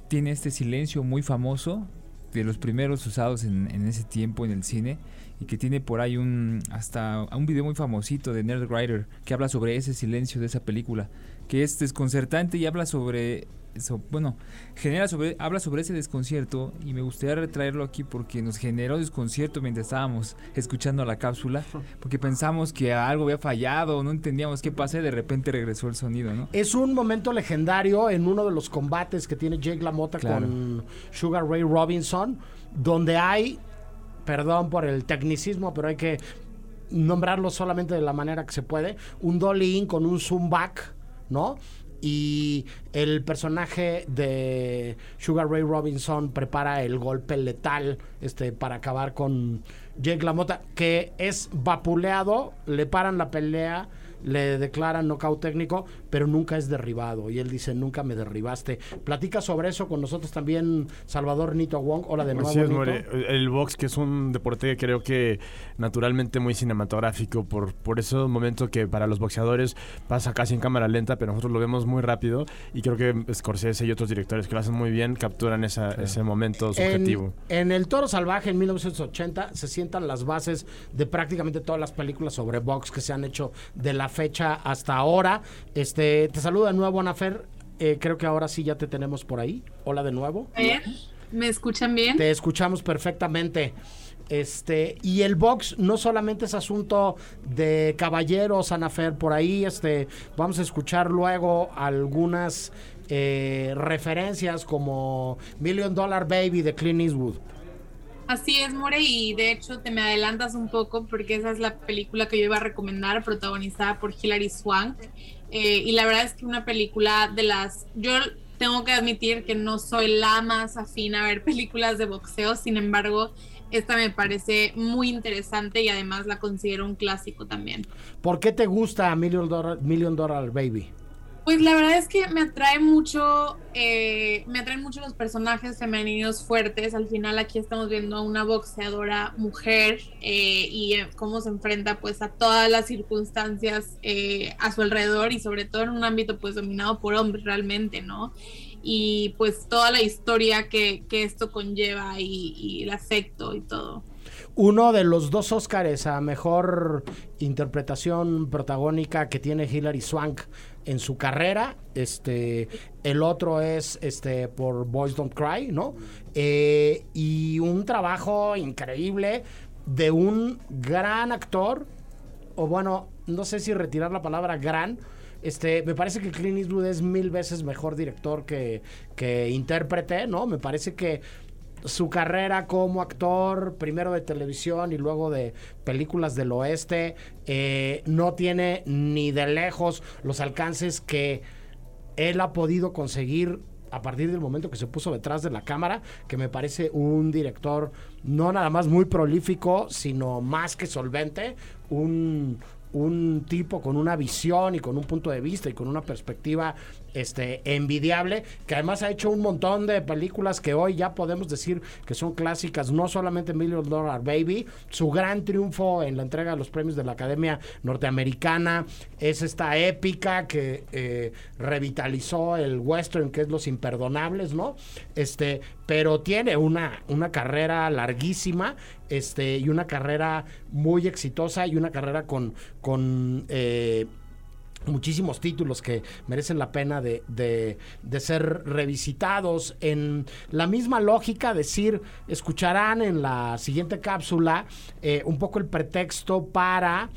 tiene este silencio muy famoso, de los primeros usados en ese tiempo en el cine, y que tiene por ahí un hasta un video muy famosito de Nerd Writer que habla sobre ese silencio de esa película, que es desconcertante y habla sobre eso, bueno, genera sobre, habla sobre ese desconcierto y me gustaría retraerlo aquí porque nos generó desconcierto mientras estábamos escuchando la cápsula, <laughs> porque pensamos que algo había fallado, no entendíamos qué pasa y de repente regresó el sonido, ¿no? Es un momento legendario en uno de los combates que tiene Jake LaMotta Claro. con Sugar Ray Robinson, donde hay perdón por el tecnicismo, pero hay que nombrarlo solamente de la manera que se puede, un dolly in con un zoom back, ¿no? Y el personaje de Sugar Ray Robinson prepara el golpe letal este, para acabar con Jake LaMotta, que es vapuleado, le paran la pelea le declaran knockout técnico, pero nunca es derribado. Y él dice, nunca me derribaste. Platica sobre eso con nosotros también Salvador Nito Wong. Hola de nuevo. El box, que es un deporte creo que naturalmente muy cinematográfico, por, por ese momento que para los boxeadores pasa casi en cámara lenta, pero nosotros lo vemos muy rápido. Y creo que Scorsese y otros directores que lo hacen muy bien capturan ese momento subjetivo. En, en El Toro Salvaje en 1980 se sientan las bases de prácticamente todas las películas sobre box que se han hecho de la fecha hasta ahora. Este, te saluda de nuevo, Anafer. Eh, creo que ahora sí ya te tenemos por ahí. Hola de nuevo. ¿Me escuchan bien? Te escuchamos perfectamente. Este, y el box no solamente es asunto de caballeros, Anafer, por ahí, este, vamos a escuchar luego algunas eh, referencias como Million Dollar Baby de Clint Eastwood. Así es, More, y de hecho te me adelantas un poco porque esa es la película que yo iba a recomendar, protagonizada por Hilary Swank. Eh, y la verdad es que una película de las... Yo tengo que admitir que no soy la más afín a ver <laughs> películas de boxeo, sin embargo, esta me parece muy interesante y además la considero un clásico también. ¿Por qué te gusta Million Million Dollar Baby? Pues la verdad es que me atrae mucho, eh, me atraen mucho los personajes femeninos fuertes. Al final aquí estamos viendo a una boxeadora mujer eh, y eh, cómo se enfrenta pues a todas las circunstancias a su alrededor y sobre todo en un ámbito pues dominado por hombres realmente, ¿no? Y pues toda la historia que, esto conlleva y, y el afecto y todo uno de los dos Óscares a mejor interpretación protagónica que tiene Hilary Swank en su carrera. Este, el otro es este por Boys Don't Cry, ¿no? Eh, y un trabajo increíble de un gran actor, o bueno, no sé si retirar la palabra gran. Este, me parece que Clint Eastwood es mil veces mejor director que, que intérprete, ¿no? Me parece que su carrera como actor, primero de televisión y luego de películas del oeste, eh, no tiene ni de lejos los alcances que él ha podido conseguir a partir del momento que se puso detrás de la cámara, que me parece un director no nada más muy prolífico, sino más que solvente, un, un tipo con una visión y con un punto de vista y con una perspectiva este, envidiable, que además ha hecho un montón de películas que hoy ya podemos decir que son clásicas, no solamente Million Dollar Baby, su gran triunfo en la entrega de los premios de la Academia Norteamericana es esta épica que eh, revitalizó el western, que es Los Imperdonables, ¿no? Este, pero tiene una, una carrera larguísima este, y una carrera muy exitosa y una carrera con, con eh, muchísimos títulos que merecen la pena de, de, ser revisitados. En la misma lógica, decir, escucharán en la siguiente cápsula eh, un poco el pretexto para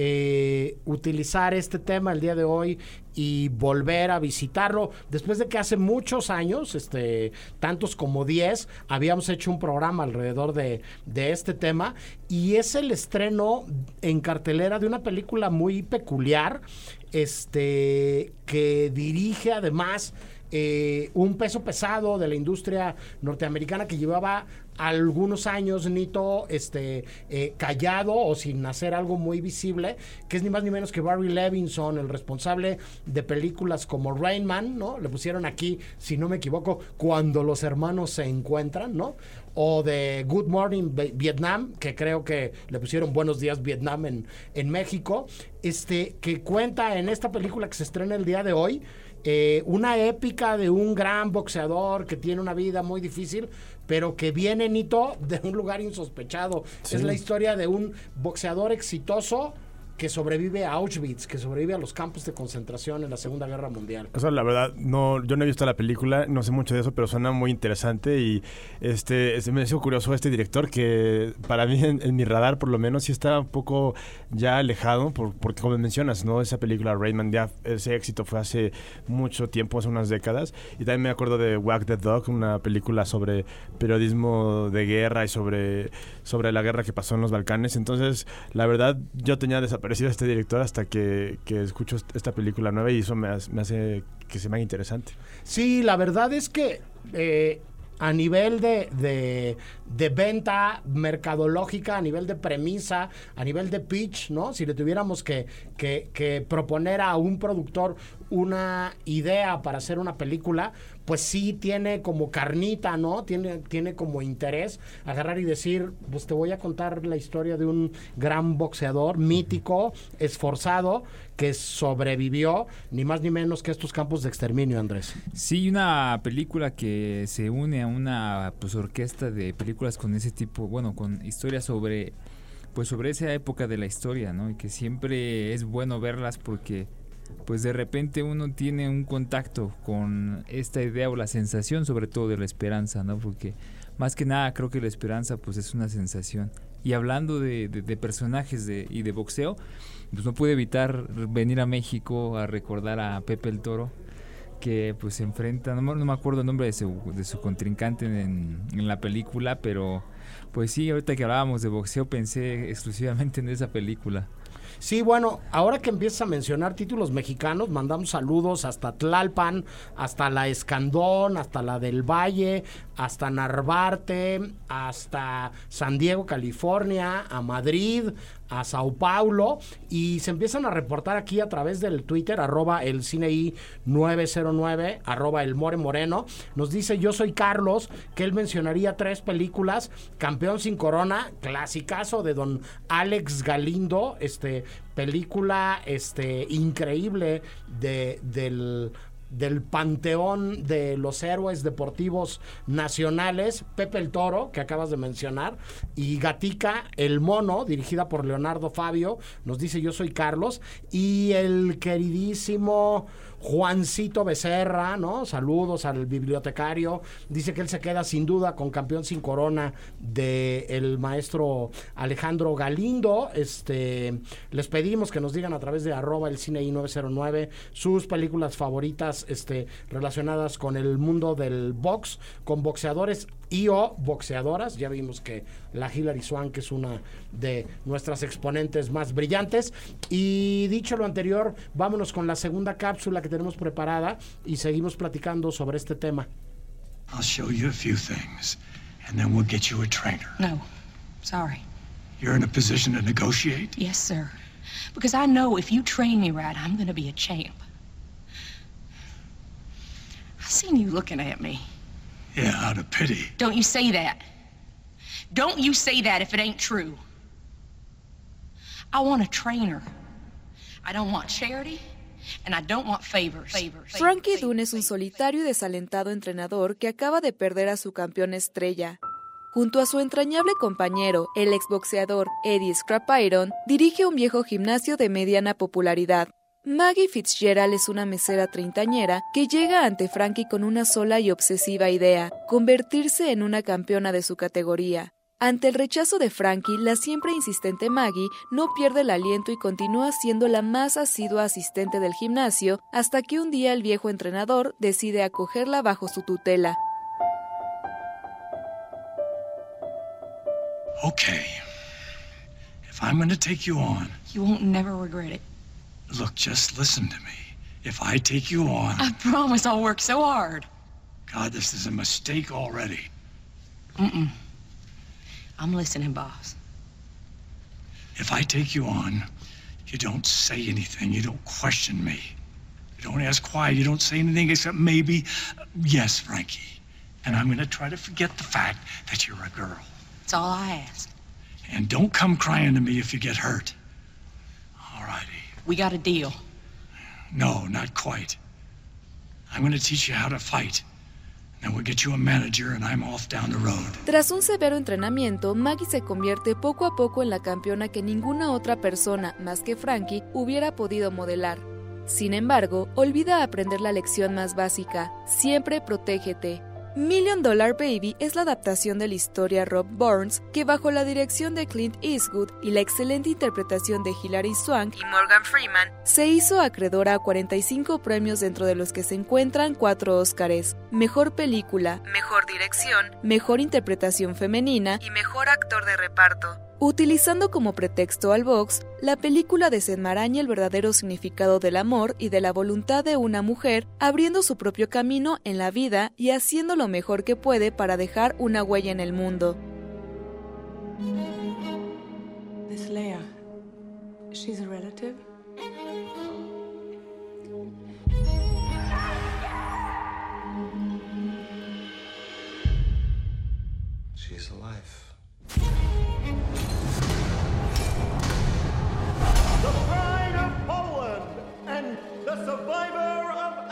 eh, utilizar este tema el día de hoy y volver a visitarlo. Después de que hace muchos años, este, tantos como 10, habíamos hecho un programa alrededor de, de este tema y es el estreno en cartelera de una película muy peculiar, este, que dirige además eh, un peso pesado de la industria norteamericana que llevaba algunos años, Nito, este, eh, callado o sin hacer algo muy visible, que es ni más ni menos que Barry Levinson, el responsable de películas como Rain Man, ¿no? Le pusieron aquí, si no me equivoco, cuando los hermanos se encuentran, ¿no? O de Good Morning Vietnam, que creo que le pusieron Buenos Días Vietnam en, en México, este, que cuenta en esta película que se estrena el día de hoy, eh, una épica de un gran boxeador que tiene una vida muy difícil, pero que viene Nito de un lugar insospechado. Es la historia de un boxeador exitoso que sobrevive a Auschwitz, que sobrevive a los campos de concentración en la Segunda Guerra Mundial. O sea, la verdad, no, yo no he visto la película, no sé mucho de eso, pero suena muy interesante y este, este me hizo curioso este director que para mí en, mi radar por lo menos sí está un poco ya alejado, por, porque como mencionas, ¿no? Esa película Rayman, ya ese éxito fue hace mucho tiempo, hace unas décadas, y también me acuerdo de Wag the Dog, una película sobre periodismo de guerra y sobre, sobre la guerra que pasó en los Balcanes, entonces la verdad yo tenía desaparecido a este director hasta que, que escucho esta película nueva y eso me, me hace que se me haga interesante. Sí, la verdad es que eh, a nivel de, de, venta mercadológica, a nivel de premisa, a nivel de pitch, ¿no? Si le tuviéramos que, que proponer a un productor una idea para hacer una película, pues sí tiene como carnita, ¿no? Tiene, tiene como interés agarrar y decir, pues te voy a contar la historia de un gran boxeador mítico, esforzado, que sobrevivió, ni más ni menos que estos campos de exterminio, Andrés. Sí, una película que se une a una pues, orquesta de películas con ese tipo, bueno, con historias sobre pues sobre esa época de la historia, ¿no? Y que siempre es bueno verlas porque pues de repente uno tiene un contacto con esta idea o la sensación sobre todo de la esperanza, ¿no? Porque más que nada creo que la esperanza pues es una sensación. Y hablando de, personajes y de boxeo, pues no pude evitar venir a México a recordar a Pepe el Toro, que pues se enfrenta, no, me acuerdo el nombre de su, de su contrincante en, en, la película, pero pues sí, ahorita que hablábamos de boxeo pensé exclusivamente en esa película. Sí, bueno, ahora que empiezas a mencionar títulos mexicanos, mandamos saludos hasta Tlalpan, hasta la Escandón, hasta la del Valle, hasta Narvarte, hasta San Diego, California, a Madrid, a Sao Paulo y se empiezan a reportar aquí a través del Twitter, arroba el CineI 909, arroba el More Moreno. Nos dice yo soy Carlos, que él mencionaría tres películas, Campeón sin Corona, clasicazo de don Alex Galindo, este película este increíble de, del del panteón de los héroes deportivos nacionales, Pepe el Toro, que acabas de mencionar, y Gatica el Mono, dirigida por Leonardo Fabio, nos dice yo soy Carlos, y el queridísimo Juancito Becerra, ¿no? Saludos al bibliotecario. Dice que él se queda sin duda con campeón sin corona de el maestro Alejandro Galindo. Este, les pedimos que nos digan a través de arroba el cine I909 sus películas favoritas este, relacionadas con el mundo del box, con boxeadores y o boxeadoras. Ya vimos que la Hilary Swank es una de nuestras exponentes más brillantes. Y dicho lo anterior, vámonos con la segunda cápsula que tenemos preparada y seguimos platicando sobre este tema. I'll show you a few things and then we'll get you a trainer. No. Sorry. You're in a position to negotiate? Yes, sir. Because I know if you train me right, I'm going to be a champ. I've seen you looking at me. Yeah, out of pity. Don't you say that. Don't you say that if it ain't true. I want a trainer. I don't want charity. And I don't want favors. Frankie Dunne es un solitario y desalentado entrenador que acaba de perder a su campeón estrella. Junto a su entrañable compañero, el exboxeador Eddie Scrap Iron, dirige un viejo gimnasio de mediana popularidad, Maggie Fitzgerald es una mesera treintañera que llega ante Frankie con una sola y obsesiva idea, convertirse en una campeona de su categoría. Ante el rechazo de Frankie, la siempre insistente Maggie no pierde el aliento y continúa siendo la más asidua asistente del gimnasio hasta que un día el viejo entrenador decide acogerla bajo su tutela. Okay. If I'm going to take you on, you won't never regret it. Look, just listen to me. If I take you on. I promise I'll work so hard. God, this is a mistake already. Mm-mm. I'm listening, boss. If I take you on, you don't say anything. You don't question me. You don't ask why. You don't say anything except maybe, yes, Frankie. And I'm going to try to forget the fact that you're a girl. That's all I ask. And don't come crying to me if you get hurt. We got a deal. No, not quite. I'm going to teach you how to fight. Then we'll get you a manager and I'm off down the road. Tras un severo entrenamiento, Maggie se convierte poco a poco en la campeona que ninguna otra persona, más que Frankie, hubiera podido modelar. Sin embargo, olvida aprender la lección más básica, siempre protégete. Million Dollar Baby es la adaptación de la historia Rob Burns, que bajo la dirección de Clint Eastwood y la excelente interpretación de Hilary Swank y Morgan Freeman, se hizo acreedora a 45 premios dentro de los que se encuentran cuatro Óscares, Mejor Película, Mejor Dirección, Mejor Interpretación Femenina y Mejor Actor de Reparto. Utilizando como pretexto al box, la película desenmaraña el verdadero significado del amor y de la voluntad de una mujer, abriendo su propio camino en la vida y haciendo lo mejor que puede para dejar una huella en el mundo. This Leia, she's a relative? She's alive. The pride of Poland and the survivor of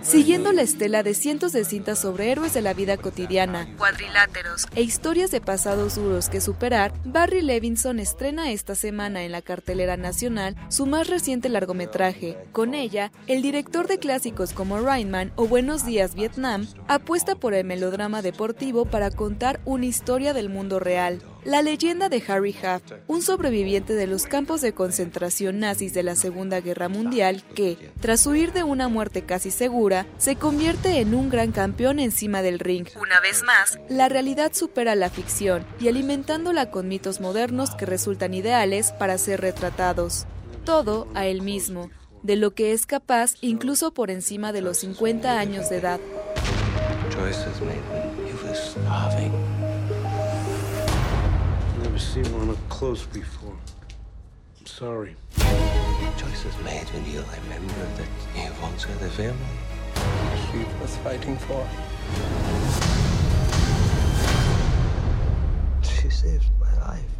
Siguiendo la estela de cientos de cintas sobre héroes de la vida cotidiana, cuadriláteros e historias de pasados duros que superar, Barry Levinson estrena esta semana en la cartelera nacional su más reciente largometraje. Con ella, el director de clásicos como Rain Man o Buenos Días Vietnam apuesta por el melodrama deportivo para contar una historia del mundo real. La leyenda de Harry Huff, un sobreviviente de los campos de concentración nazis de la Segunda Guerra Mundial que, tras huir de una muerte casi segura, se convierte en un gran campeón encima del ring. Una vez más, la realidad supera la ficción y alimentándola con mitos modernos que resultan ideales para ser retratados. Todo a él mismo, de lo que es capaz incluso por encima de los 50 años de edad. Seen one up close before. I'm sorry. Choices made when you remember that you once had a family. She was fighting for. She saved my life.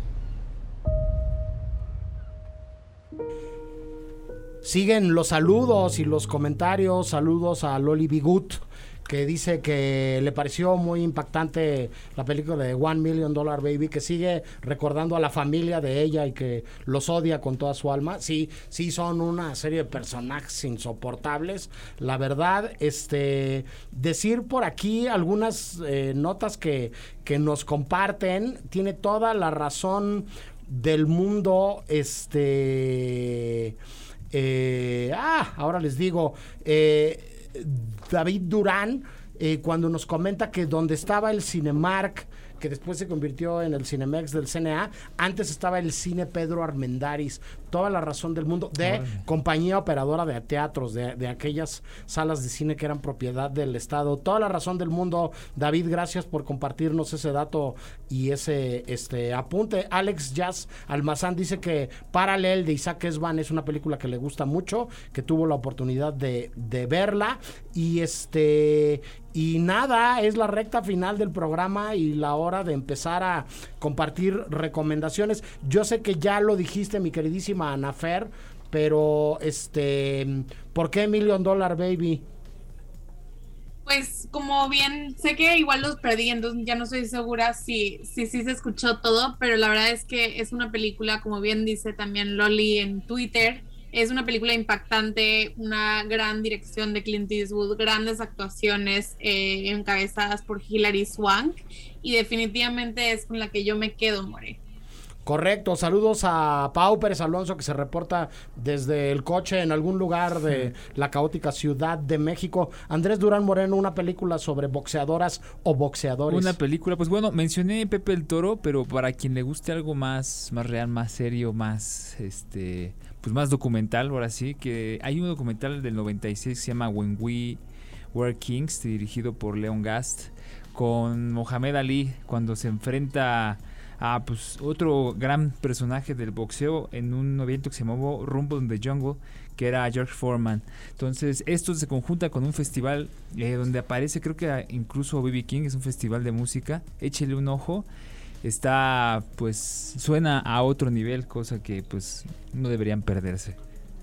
Siguen los saludos y los comentarios. Saludos a Loli Bigut, que dice que le pareció muy impactante la película de One Million Dollar Baby, que sigue recordando a la familia de ella y que los odia con toda su alma. Sí, sí son una serie de personajes insoportables. La verdad, este decir por aquí algunas eh, notas que, que nos comparten, tiene toda la razón del mundo, este... Eh, ah, ahora les digo, eh, David Durán, eh, cuando nos comenta que donde estaba el Cinemark, que después se convirtió en el Cinemex del CNA, antes estaba el Cine Pedro Armendaris, toda la razón del mundo, de compañía operadora de teatros, de, de aquellas salas de cine que eran propiedad del Estado, toda la razón del mundo, David, gracias por compartirnos ese dato y ese este apunte. Alex Jazz Almazán dice que Paralel de Isaac Esban es una película que le gusta mucho, que tuvo la oportunidad de, de verla y este y nada, es la recta final del programa y la hora de empezar a compartir recomendaciones. Yo sé que ya lo dijiste, mi queridísima Anafer, pero este, ¿por qué Million Dollar Baby? Pues como bien, sé que igual los perdí, entonces ya no estoy segura si si, si se escuchó todo, pero la verdad es que es una película, como bien dice también Loli en Twitter, es una película impactante, una gran dirección de Clint Eastwood, grandes actuaciones eh, encabezadas por Hilary Swank y definitivamente es con la que yo me quedo, More. Correcto, saludos a Pau Pérez Alonso que se reporta desde el coche en algún lugar de la caótica Ciudad de México. Andrés Durán Moreno, una película sobre boxeadoras o boxeadores. Una película, pues bueno, mencioné Pepe el Toro, pero para quien le guste algo más, más real, más serio, más este, pues más documental, ahora sí, que hay un documental del 96 que se llama When We Were Kings, dirigido por Leon Gast, con Mohamed Ali, cuando se enfrenta a pues otro gran personaje del boxeo en un evento que se llamó Rumble in the Jungle, que era George Foreman. Entonces, esto se conjunta con un festival eh, donde aparece, creo que incluso BB King, es un festival de música. Échele un ojo. está, pues, suena a otro nivel, cosa que, pues, no deberían perderse.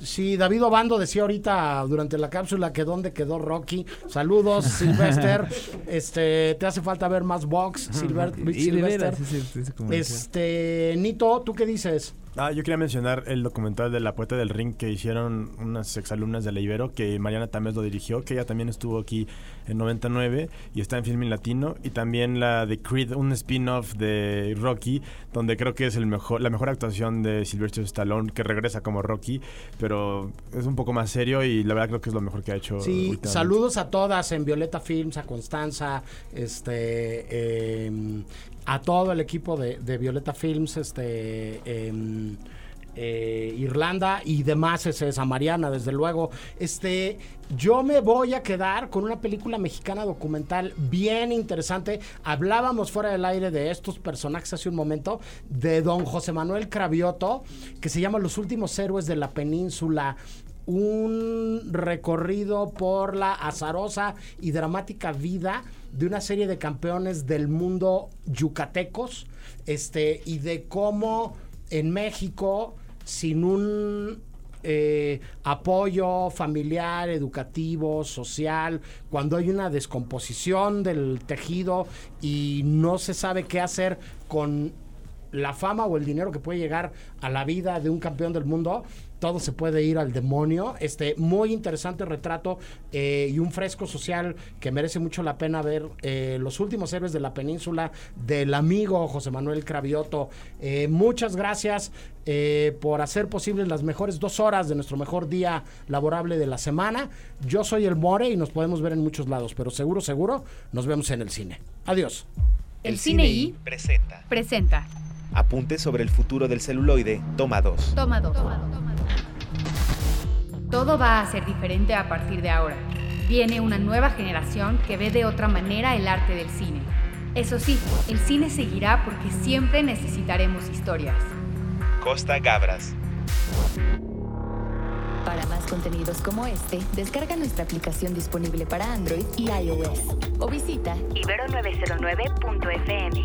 Sí, David Obando decía ahorita durante la cápsula que dónde quedó Rocky. Saludos, Sylvester. <laughs> este, te hace falta ver más box, Silver, <laughs> comercial. Este, Nito, ¿tú qué dices? Ah, yo quería mencionar el documental de La Poeta del Ring que hicieron unas exalumnas de la Ibero, que Mariana Tamés lo dirigió, que ella también estuvo aquí en 99 y está en Filming Latino. Y también la de Creed, un spin-off de Rocky, donde creo que es el mejor, la mejor actuación de Sylvester Stallone, que regresa como Rocky, pero es un poco más serio y la verdad creo que es lo mejor que ha hecho. Sí, saludos a todas en Violeta Films, a Constanza, este, eh, a todo el equipo de, Violeta Films, este, eh, Irlanda y demás, es esa Mariana, desde luego. Este, yo me voy a quedar con una película mexicana documental bien interesante. Hablábamos fuera del aire de estos personajes hace un momento, de don José Manuel Cravioto, que se llama Los últimos héroes de la península un recorrido por la azarosa y dramática vida de una serie de campeones del mundo yucatecos, este, y de cómo en México, sin un eh, apoyo familiar, educativo, social, cuando hay una descomposición del tejido y no se sabe qué hacer con la fama o el dinero que puede llegar a la vida de un campeón del mundo, todo se puede ir al demonio. Este muy interesante retrato eh, y un fresco social que merece mucho la pena ver. eh, los últimos héroes de la península del amigo José Manuel Cravioto. Eh, muchas gracias eh, por hacer posibles las mejores dos horas de nuestro mejor día laborable de la semana. Yo soy el More y nos podemos ver en muchos lados, pero seguro, seguro, nos vemos en el cine. Adiós. El Cine I presenta presenta Apuntes sobre el futuro del celuloide, toma 2. Toma dos. Todo va a ser diferente a partir de ahora. Viene una nueva generación que ve de otra manera el arte del cine. Eso sí, el cine seguirá porque siempre necesitaremos historias. Costa Gabras. Para más contenidos como este, descarga nuestra aplicación disponible para Android y iOS o visita ibero909.fm.